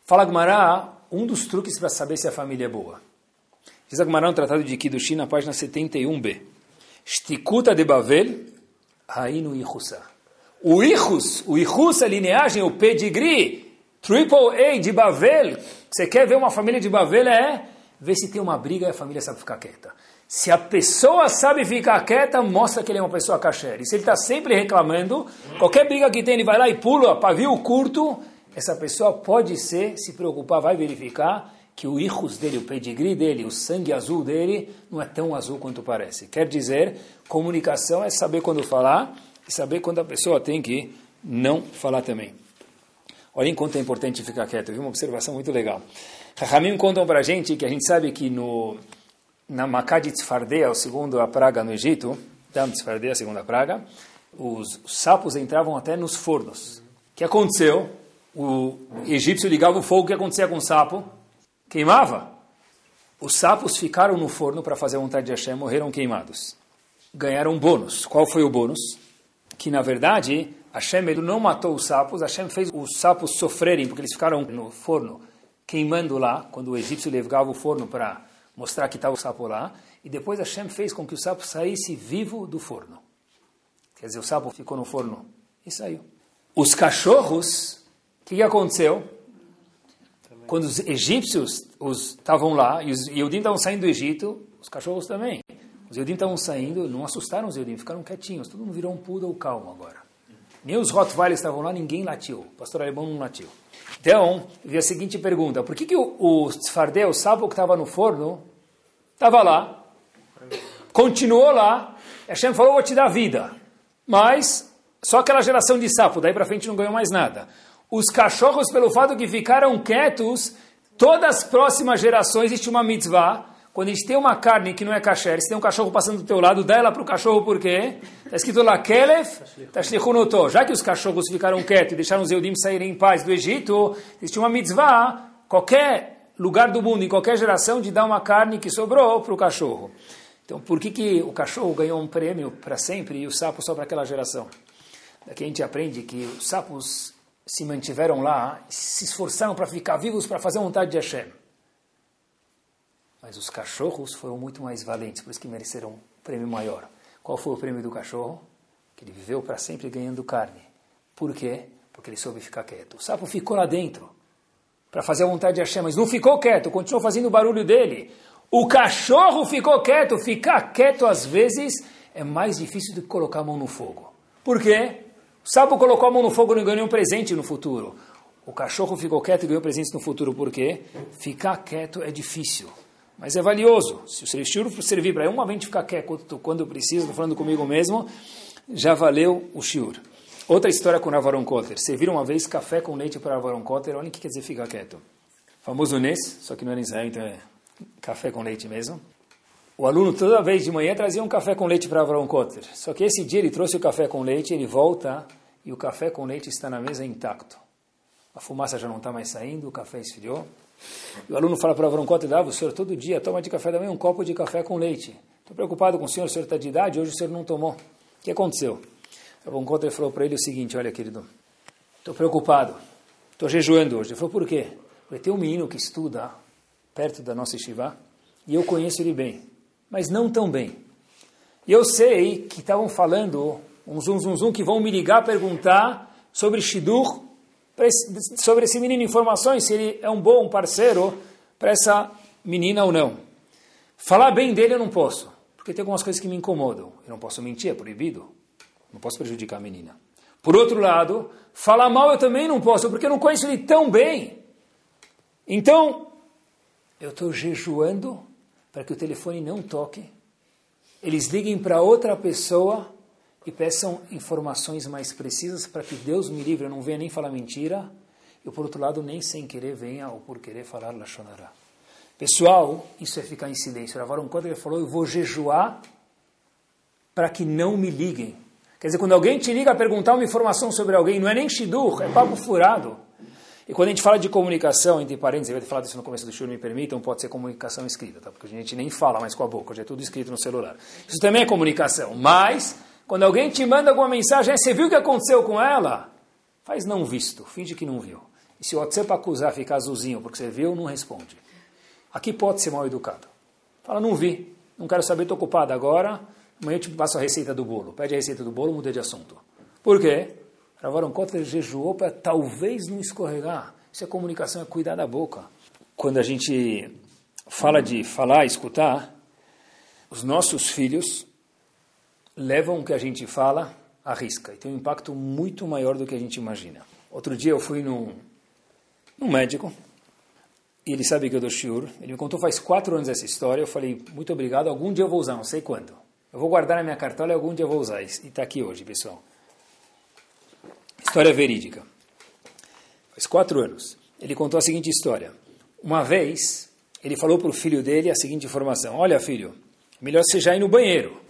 S2: Fala Gumará, um dos truques para saber se a família é boa. Diz a Gumará um tratado de Kiddushin na página 71b. Shtikuta de Bavel, Hainu Ichusa. O Ichus, o Ichus, a lineagem, o pedigree, triple A de Bavel. Você quer ver uma família de Bavel? É ver se tem uma briga e a família sabe ficar quieta. Se a pessoa sabe ficar quieta, mostra que ele é uma pessoa kasher. E se ele está sempre reclamando, qualquer briga que tem, ele vai lá e pula, pavio curto, essa pessoa pode ser, se preocupar, vai verificar que o hijos dele, o pedigree dele, o sangue azul dele, não é tão azul quanto parece. Quer dizer, comunicação é saber quando falar e saber quando a pessoa tem que não falar também. Olha enquanto é importante ficar quieto, viu? Uma observação muito legal. Rahamim contam a gente que a gente sabe que no na Makkah de Tzfardea, o segundo a praga no Egito, Dam Tzfardea, a segunda praga, os sapos entravam até nos fornos. O que aconteceu? O egípcio ligava o fogo, o que acontecia com o sapo? Queimava. Os sapos ficaram no forno para fazer a vontade de Hashem, morreram queimados. Ganharam um bônus. Qual foi o bônus? Que, na verdade, Hashem ele não matou os sapos, Hashem fez os sapos sofrerem, porque eles ficaram no forno queimando lá, quando o egípcio levava o forno para mostrar que estava o sapo lá, e depois Hashem fez com que o sapo saísse vivo do forno. Quer dizer, o sapo ficou no forno e saiu. Os cachorros, o que, que aconteceu? Quando os egípcios estavam lá, e os Yehudim estavam saindo do Egito, os cachorros também. Os Yehudim estavam saindo, não assustaram os Yehudim, ficaram quietinhos, todo mundo virou um poodle calmo agora. Nem os Rottweilers estavam lá, ninguém latiu. O pastor alemão não latiu. Então, vi a seguinte pergunta: por que, que o, o Sfardé, o sapo que estava no forno, estava lá, continuou lá, Hashem falou: vou te dar vida. Mas, só aquela geração de sapo, daí para frente não ganhou mais nada. Os cachorros, pelo fato que ficaram quietos, todas as próximas gerações existe uma mitzvah quando a gente tem uma carne que não é kasher, se tem um cachorro passando do teu lado, dá ela para o cachorro por quê? Está escrito lá, Kelef, Tashlichunoto. Já que os cachorros ficaram quietos e deixaram os Eudim saírem em paz do Egito, existe uma mitzvah, qualquer lugar do mundo, em qualquer geração, de dar uma carne que sobrou para o cachorro. Então, por que, que o cachorro ganhou um prêmio para sempre e o sapo só para aquela geração? Daqui a gente aprende que os sapos se mantiveram lá, se esforçaram para ficar vivos, para fazer a vontade de Hashem. Mas os cachorros foram muito mais valentes, por isso que mereceram um prêmio maior. Qual foi o prêmio do cachorro? Que ele viveu para sempre ganhando carne. Por quê? Porque ele soube ficar quieto. O sapo ficou lá dentro para fazer a vontade de Hashem, mas não ficou quieto, continuou fazendo o barulho dele. O cachorro ficou quieto. Ficar quieto às vezes é mais difícil do que colocar a mão no fogo. Por quê? O sapo colocou a mão no fogo e não ganhou um presente no futuro. O cachorro ficou quieto e ganhou presente no futuro. Por quê? Ficar quieto é difícil mas é valioso. Se o shiur servir para uma vez ficar quieto quando preciso, estou falando comigo mesmo, já valeu o shiur. Outra história com Avaron Kotter. Serviram uma vez café com leite para Avaron Kotter. Olha o que quer dizer ficar quieto. Famoso Nes, só que não era em Israel, então é café com leite mesmo. O aluno toda vez de manhã trazia um café com leite para Avaron Kotter. Só que esse dia ele trouxe o café com leite, ele volta e o café com leite está na mesa intacto. A fumaça já não está mais saindo, o café esfriou. E o aluno fala para o Avron Kotler, ah, o senhor todo dia toma de café da manhã um copo de café com leite. Estou preocupado com o senhor, o senhor está de idade, hoje o senhor não tomou. O que aconteceu? O Kotler falou para ele o seguinte, olha querido, estou preocupado, estou jejuando hoje. Ele falou, por quê? Porque tem um menino que estuda perto da nossa estivá e eu conheço ele bem, mas não tão bem. E eu sei que estavam falando, um zum zum zum, que vão me ligar perguntar sobre Shidur sobre esse menino informações, se ele é um bom parceiro para essa menina ou não. Falar bem dele eu não posso, porque tem algumas coisas que me incomodam. Eu não posso mentir, é proibido. Não posso prejudicar a menina. Por outro lado, falar mal eu também não posso, porque eu não conheço ele tão bem. Então, eu estou jejuando para que o telefone não toque. Eles liguem para outra pessoa e peçam informações mais precisas para que Deus me livre, eu não venha nem falar mentira, e por outro lado, nem sem querer venha ou por querer falar Lashonará. Pessoal, isso é ficar em silêncio. Agora, quando ele falou, eu vou jejuar para que não me liguem. Quer dizer, quando alguém te liga a perguntar uma informação sobre alguém, não é nem shidur, é papo furado. E quando a gente fala de comunicação, entre parênteses, eu ia falar disso no começo do show, me permitam, pode ser comunicação escrita, tá? porque a gente nem fala mais com a boca, já é tudo escrito no celular. Isso também é comunicação, mas quando alguém te manda alguma mensagem, você viu o que aconteceu com ela? Faz não visto, finge que não viu. E se o WhatsApp acusar ficar azulzinho porque você viu, não responde. Aqui pode ser mal educado. Fala, não vi, não quero saber, estou ocupado agora, amanhã eu te passo a receita do bolo. Pede a receita do bolo, muda de assunto. Por quê? Ravaram Kotler jejuou para talvez não escorregar. Isso é comunicação, é cuidar da boca. Quando a gente fala de falar, escutar, os nossos filhos levam o que a gente fala à risca. E tem um impacto muito maior do que a gente imagina. Outro dia eu fui num, num médico, e ele sabe que eu dou shiur. Ele me contou faz quatro anos essa história. Eu falei, muito obrigado, algum dia eu vou usar, não sei quando. Eu vou guardar na minha cartola e algum dia eu vou usar. E está aqui hoje, pessoal. História verídica. Faz quatro anos. Ele contou a seguinte história. Uma vez, ele falou para o filho dele a seguinte informação. Olha, filho, melhor você já ir no banheiro.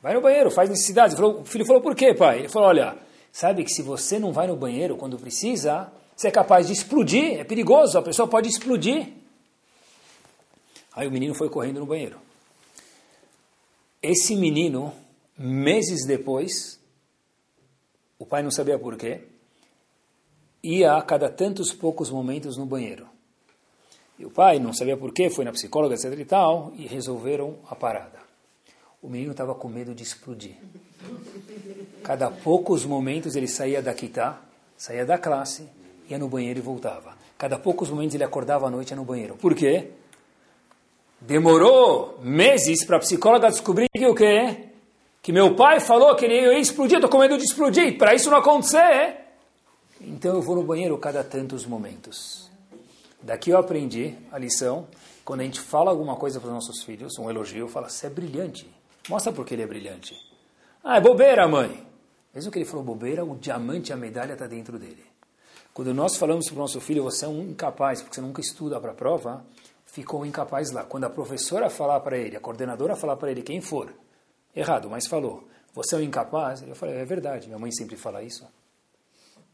S2: Vai no banheiro, faz necessidade. o filho falou, por quê, pai? Ele falou, olha, sabe que se você não vai no banheiro quando precisa, você é capaz de explodir, é perigoso, a pessoa pode explodir. Aí o menino foi correndo no banheiro. Esse menino, meses depois, o pai não sabia por quê, ia a cada tantos poucos momentos no banheiro. E o pai não sabia por quê, foi na psicóloga, etc e tal, e resolveram a parada o menino estava com medo de explodir. Cada poucos momentos ele saía da quitá, saía da classe, ia no banheiro e voltava. Cada poucos momentos ele acordava à noite ia no banheiro. Por quê? Demorou meses para a psicóloga descobrir que o quê? Que meu pai falou que ele ia explodir, estou com medo de explodir. Para isso não acontecer, então eu vou no banheiro cada tantos momentos. Daqui eu aprendi a lição. Quando a gente fala alguma coisa para os nossos filhos, um elogio, fala, você é brilhante. Mostra porque ele é brilhante. Ah, é bobeira, mãe. Mesmo que ele falou bobeira, o diamante, a medalha está dentro dele. Quando nós falamos para o nosso filho, você é um incapaz, porque você nunca estuda para a prova, ficou incapaz lá. Quando a professora falar para ele, a coordenadora falar para ele, quem for, errado, mas falou, você é um incapaz, eu falei, é verdade, minha mãe sempre fala isso.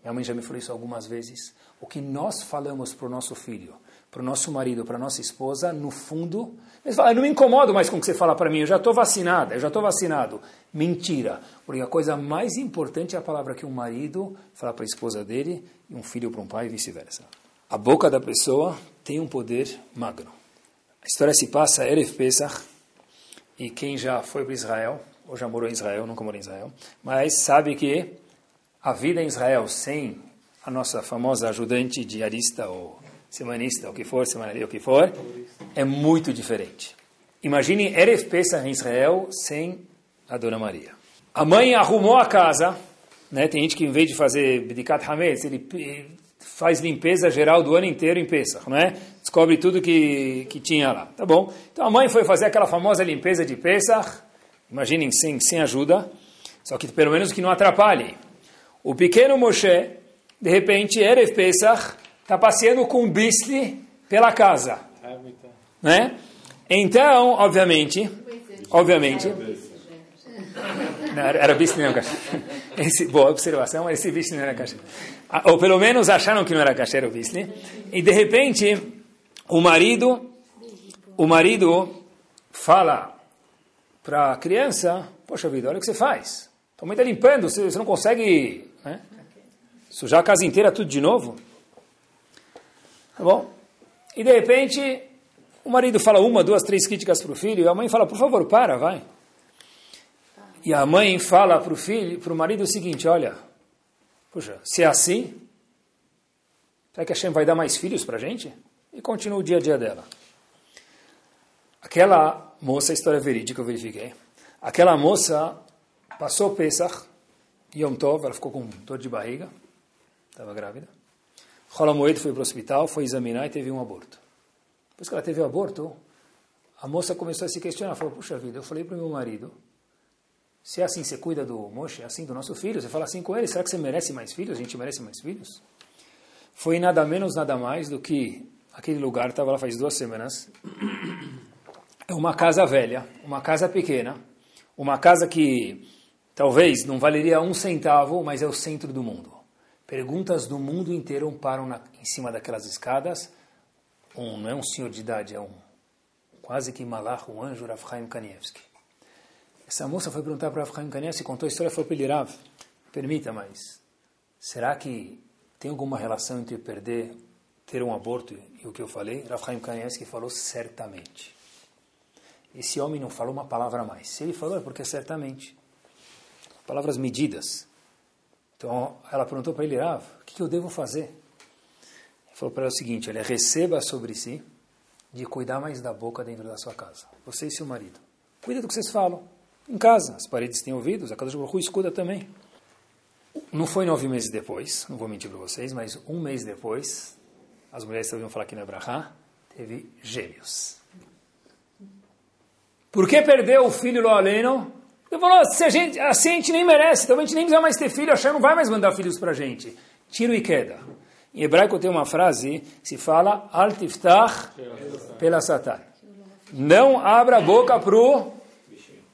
S2: Minha mãe já me falou isso algumas vezes. O que nós falamos para o nosso filho, para o nosso marido, para a nossa esposa, no fundo, eles falam, eu não me incomodo mais com o que você fala para mim, eu já estou vacinada, eu já estou vacinado. Mentira, porque a coisa mais importante é a palavra que um marido fala para a esposa dele e um filho para um pai e vice-versa. A boca da pessoa tem um poder magno. A história se passa Erev Pesach, e quem já foi para Israel, ou já morou em Israel, nunca morou em Israel, mas sabe que a vida em Israel sem a nossa famosa ajudante diarista ou semanista, o que for, semanária, o que for, é muito diferente. Imagine Erev Pesach em Israel sem a Dona Maria. A mãe arrumou a casa, né? tem gente que em vez de fazer Bedikat Hametz, ele faz limpeza geral do ano inteiro em Pesach, não é? Descobre tudo que, que tinha lá. Tá bom. Então a mãe foi fazer aquela famosa limpeza de Pesach, imaginem sem, sem ajuda, só que pelo menos que não atrapalhe. O pequeno Moshe, de repente, Erev Pesach, está passeando com um bisli pela casa. Né? Então, obviamente, obviamente, não, era bisli não esse, boa observação, esse bisli não era kasher. Ou pelo menos acharam que não era kasher o bisli. E de repente, o marido, o marido fala para a criança, poxa vida, olha o que você faz. Tua mãe está limpando, você, você não consegue né? Sujar a casa inteira tudo de novo? Tá bom? E de repente, o marido fala uma, duas, três críticas para o filho, e a mãe fala, por favor, para, vai. E a mãe fala para o filho, para o marido o seguinte, olha, puxa, se é assim, será que a Hashem vai dar mais filhos para a gente? E continua o dia a dia dela. Aquela moça, história verídica, eu verifiquei, aquela moça passou Pesach, Yom Tov, ela ficou com dor de barriga, estava grávida. Moed foi para o hospital, foi examinar e teve um aborto. Depois que ela teve o aborto, a moça começou a se questionar, falou, puxa vida, eu falei para o meu marido, se é assim, você cuida do Moshe, é assim do nosso filho, você fala assim com ele, será que você merece mais filhos? A gente merece mais filhos? Foi nada menos, nada mais do que aquele lugar, estava lá faz duas semanas, é uma casa velha, uma casa pequena, uma casa que Talvez não valeria um centavo, mas é o centro do mundo. Perguntas do mundo inteiro param na, em cima daquelas escadas. Um, não é um senhor de idade, é um quase que malach, um anjo, Rav Chaim Kanievski. Essa moça foi perguntar para Rav Chaim Kanievski, contou a história, falou para ele, Rav, permita, mas será que tem alguma relação entre perder, ter um aborto e o que eu falei? Rav Chaim Kanievski falou, certamente. Esse homem não falou uma palavra a mais. Se ele falou, é porque certamente palavras medidas. Então ela perguntou para ele, Rav, o que eu devo fazer? Ele falou para ela o seguinte, olha, receba sobre si de cuidar mais da boca dentro da sua casa. Você e seu marido. Cuida do que vocês falam. Em casa, as paredes têm ouvidos, a casa de Baruch escuta também. Não foi nove meses depois, não vou mentir para vocês, mas um mês depois, as mulheres ouviram falar que na Brahá, teve gêmeos. Por que perdeu o filho Loaleno? Ele falou, se a gente, assim a gente nem merece, então a gente nem precisa mais ter filho, a Hashem não vai mais mandar filhos para a gente. Tiro e queda. Em hebraico tem uma frase se fala, Al tiftach pela satan. Não abra a boca para o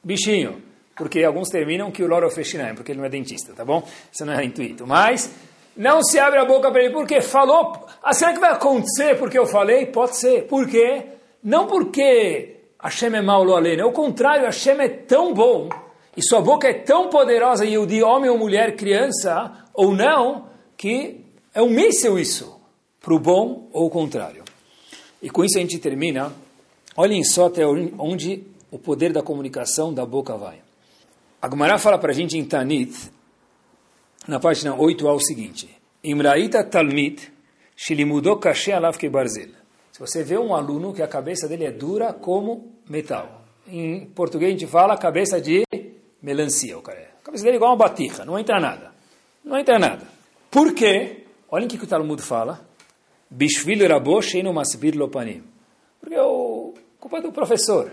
S2: bichinho. Porque alguns terminam que o loro fechinaim, porque ele não é dentista, tá bom? Isso não é intuito. Mas não se abre a boca para ele, porque falou. Ah, será que vai acontecer porque eu falei? Pode ser. Por quê? Não porque Hashem é mau lo aleno. É o contrário, Hashem é tão bom e sua boca é tão poderosa, e o de homem ou mulher, criança ou não, que é um míssil isso, para o bom ou o contrário. E com isso a gente termina. Olhem só até onde o poder da comunicação da boca vai. A fala para a gente em Tanit, na página 8a, o seguinte: Imraita Talmid, Shilimudou Kashe Alav Barzel. Se você vê um aluno que a cabeça dele é dura como metal. Em português a gente fala cabeça de melancia. O cara. A cabeça dele é igual uma batirra, não entra nada. Não entra nada. Por quê? Olhem o que o Talmud fala. Bishvil masbir lopanim. Porque é o culpa do professor.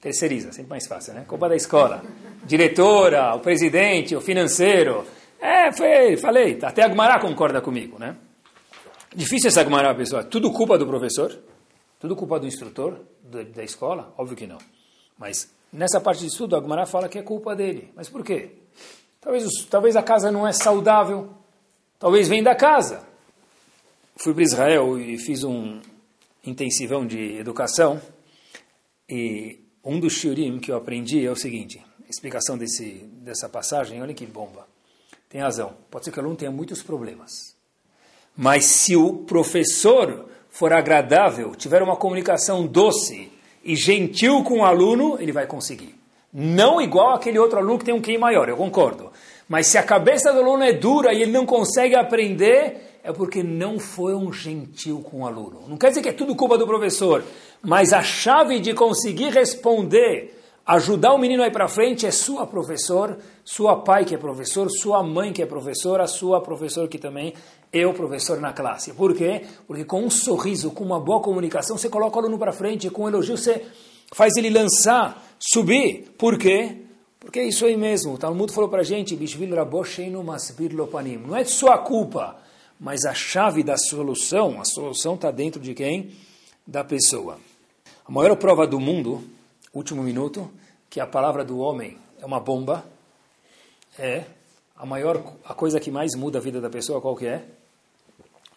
S2: Terceiriza, sempre mais fácil, né? Culpa da escola. Diretora, o presidente, o financeiro. É, foi, falei, até a Gmará concorda comigo, né? Difícil essa Gmará, pessoal. Tudo culpa do professor? Tudo culpa do instrutor da escola? Óbvio que não. Mas nessa parte de estudo, a Gmará fala que é culpa dele. Mas por quê? Talvez, talvez a casa não é saudável. Talvez vem da casa. Fui para Israel e fiz um intensivão de educação. E um dos shiurim que eu aprendi é o seguinte. Explicação desse, dessa passagem, olha que bomba. Tem razão. Pode ser que o aluno tenha muitos problemas. Mas se o professor for agradável, tiver uma comunicação doce e gentil com o aluno, ele vai conseguir. Não igual aquele outro aluno que tem um QI maior, eu concordo. Mas se a cabeça do aluno é dura e ele não consegue aprender, é porque não foi um gentil com o aluno. Não quer dizer que é tudo culpa do professor, mas a chave de conseguir responder, ajudar o menino a ir para frente é sua professor, sua pai que é professor, sua mãe que é professora, sua professor que também é o professor na classe. Por quê? Porque com um sorriso, com uma boa comunicação, você coloca o aluno para frente, com um elogio você faz ele lançar, subir. Por quê? Porque é isso aí mesmo. O Talmud falou para a gente. Não é sua culpa, mas a chave da solução, a solução está dentro de quem? Da pessoa. A maior prova do mundo, último minuto, que a palavra do homem é uma bomba, é a maior, a coisa que mais muda a vida da pessoa, qual que é?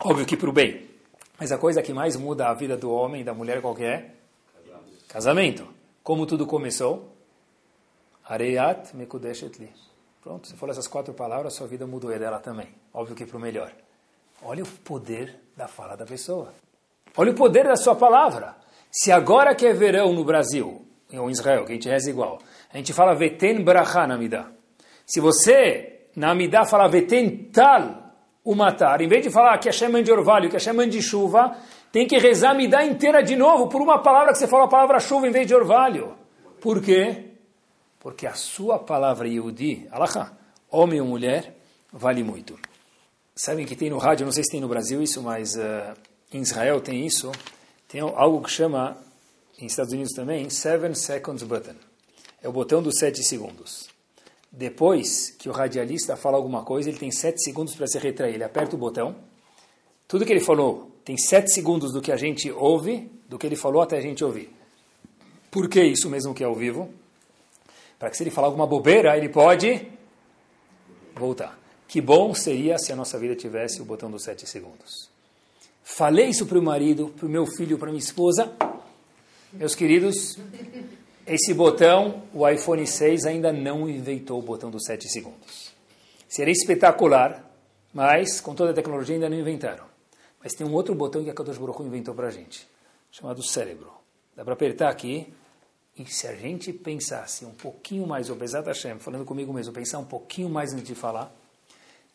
S2: Óbvio que para o bem. Mas a coisa que mais muda a vida do homem e da mulher, qual que é? Casamento. Como tudo começou? Areyat mekudeshet li. Pronto, se for essas quatro palavras, sua vida mudou e dela também. Óbvio que para o melhor. Olha o poder da fala da pessoa. Olha o poder da sua palavra. Se agora que é verão no Brasil, ou em Israel, que a gente reza igual, a gente fala veten bracha na. Se você, na fala veten tal o matar, em vez de falar que Hashem mãe de orvalho, que Hashem mãe de chuva, tem que rezar a inteira de novo por uma palavra que você fala a palavra chuva em vez de orvalho. Por quê? Porque a sua palavra Yehudi, alahá, homem ou mulher, vale muito. Sabem que tem no rádio, não sei se tem no Brasil isso, mas uh, em Israel tem isso, tem algo que chama, em Estados Unidos também, Seven Seconds Button. É o botão dos sete segundos. Depois que o radialista fala alguma coisa, ele tem sete segundos para se retrair. Ele aperta o botão. Tudo que ele falou tem sete segundos do que a gente ouve, do que ele falou até a gente ouvir. Por que isso mesmo que é ao vivo? Para que se ele falar alguma bobeira, ele pode voltar. Que bom seria se a nossa vida tivesse o botão dos sete segundos. Falei isso para o marido, para o meu filho, para minha esposa. Meus queridos, esse botão, o iPhone 6 ainda não inventou o botão dos 7 segundos. Seria espetacular, mas com toda a tecnologia ainda não inventaram. Mas tem um outro botão que a Kadosh Baruch inventou para a gente, chamado cérebro. Dá para apertar aqui, e se a gente pensasse um pouquinho mais, o Bezat Hashem, falando comigo mesmo, pensar um pouquinho mais antes de falar,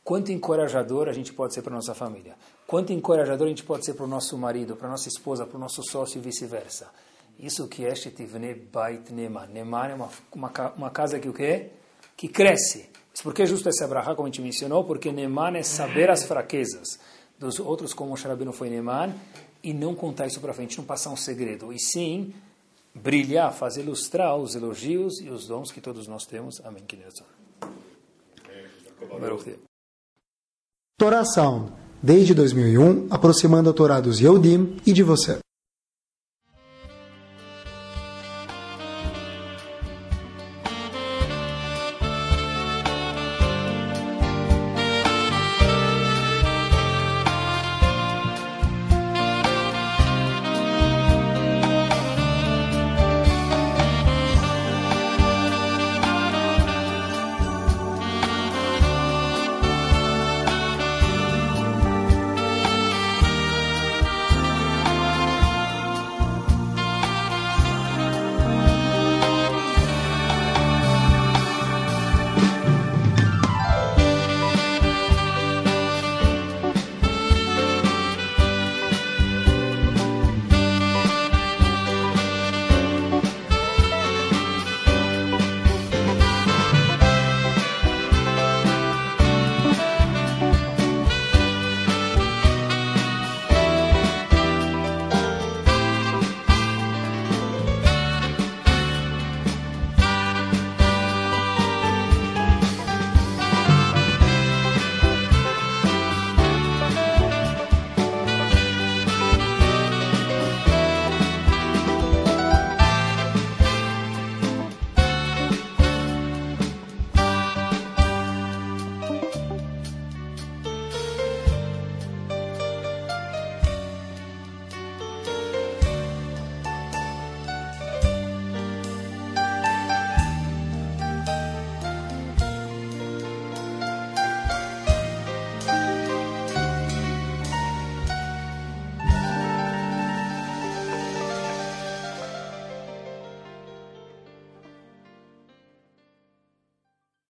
S2: quanto encorajador a gente pode ser para nossa família, quanto encorajador a gente pode ser para o nosso marido, para nossa esposa, para o nosso sócio e vice-versa. Isso que é Shetivne Bait Neman. Neman é uma, uma, uma casa que o quê? Que cresce. Mas por que justo essa brahá, como a gente mencionou? Porque Neman é saber as fraquezas dos outros, como o Sharabino foi Neman, e não contar isso para frente, não passar um segredo. E sim, brilhar, fazer ilustrar os elogios e os dons que todos nós temos. Amém.
S1: Torá Sound, desde 2001, aproximando a Torá dos Yehudim e de você.